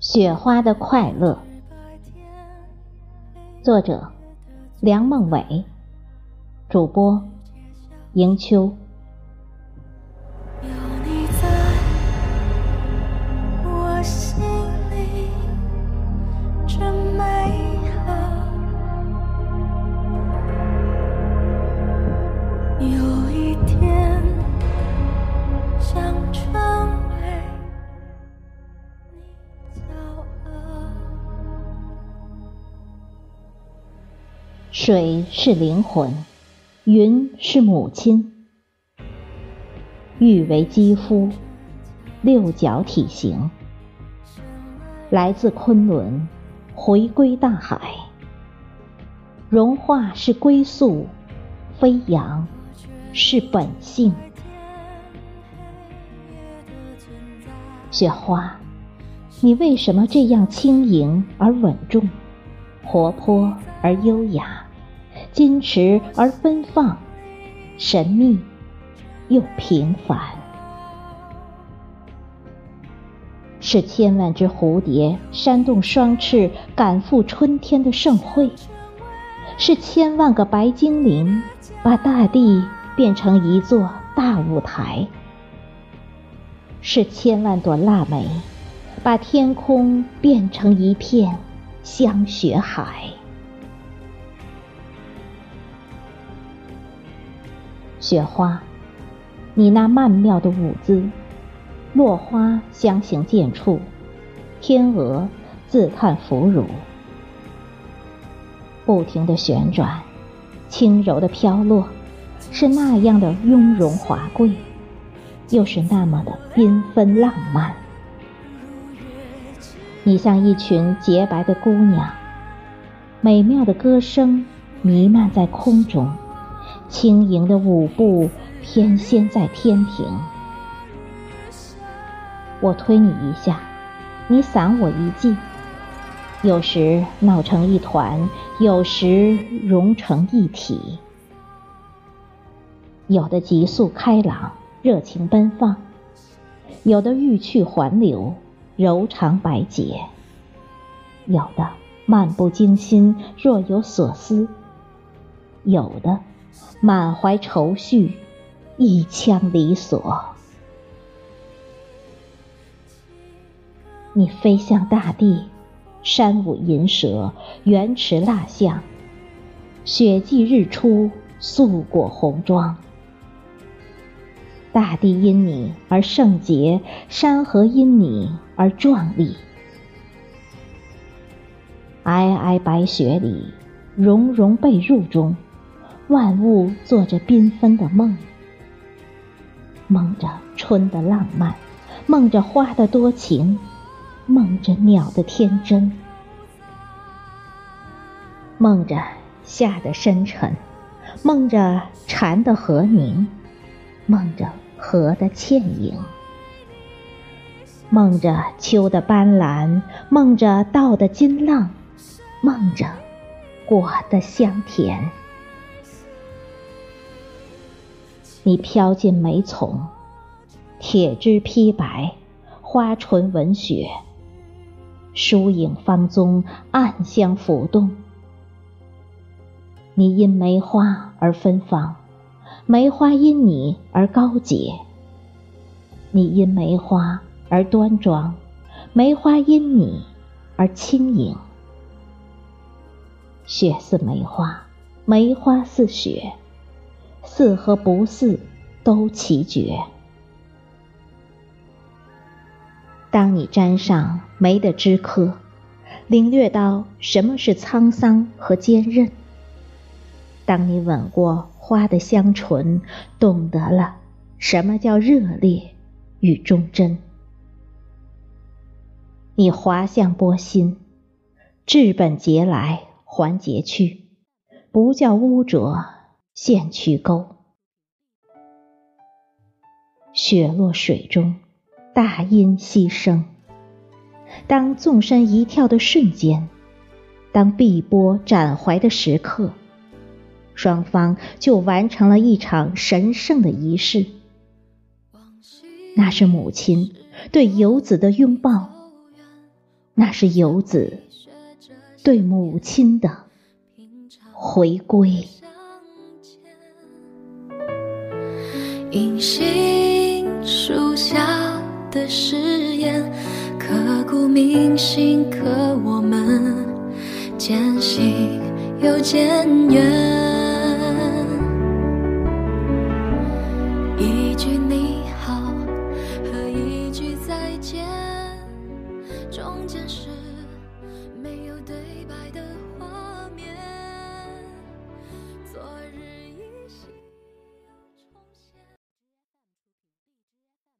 雪花的快乐，作者梁梦伟，主播迎秋。水是灵魂，云是母亲，玉为肌肤，六角体型，来自昆仑，回归大海。融化是归宿，飞扬是本性。雪花，你为什么这样轻盈而稳重，活泼而优雅，矜持而奔放，神秘又平凡？是千万只蝴蝶扇动双翅赶赴春天的盛会，是千万个白精灵把大地变成一座大舞台，是千万朵腊梅把天空变成一片香雪海。雪花，你那曼妙的舞姿，落花相形见绌，天鹅自叹弗如。不停的旋转，轻柔的飘落，是那样的雍容华贵，又是那么的缤纷浪漫。你像一群洁白的姑娘，美妙的歌声弥漫在空中，轻盈的舞步翩跹在天庭。我推你一下，你散我一记，有时闹成一团，有时融成一体。有的急速开朗，热情奔放；有的欲去还留，柔肠百结；有的漫不经心，若有所思；有的满怀愁绪，一腔离索。你飞向大地，山舞银蛇，原驰蜡象，雪霁日出，素裹红妆。大地因你而圣洁，山河因你而壮丽。皑皑白雪里，融融被褥中，万物做着缤纷的梦，梦着春的浪漫，梦着花的多情，梦着鸟的天真，梦着夏的深沉，梦着蝉的和鸣，梦着河的倩影，梦着秋的斑斓，梦着稻的金浪，梦着果的香甜。你飘进梅丛，铁枝披白，花唇吻雪，疏影芳踪，暗香浮动。你因梅花而芬芳，梅花因你而高洁；你因梅花而端庄，梅花因你而轻盈。雪似梅花，梅花似雪，似和不似都奇绝。当你沾上梅的枝柯，领略到什么是沧桑和坚韧；当你吻过花的香唇，懂得了什么叫热烈与忠贞。你滑向波心，治本节来还节去，不叫污浊现渠沟。雪落水中，大音希声。当纵身一跳的瞬间，当碧波展怀的时刻，双方就完成了一场神圣的仪式。那是母亲对游子的拥抱，那是游子对母亲的回归。银杏树下的誓言，刻骨铭心，可我们渐行又渐远。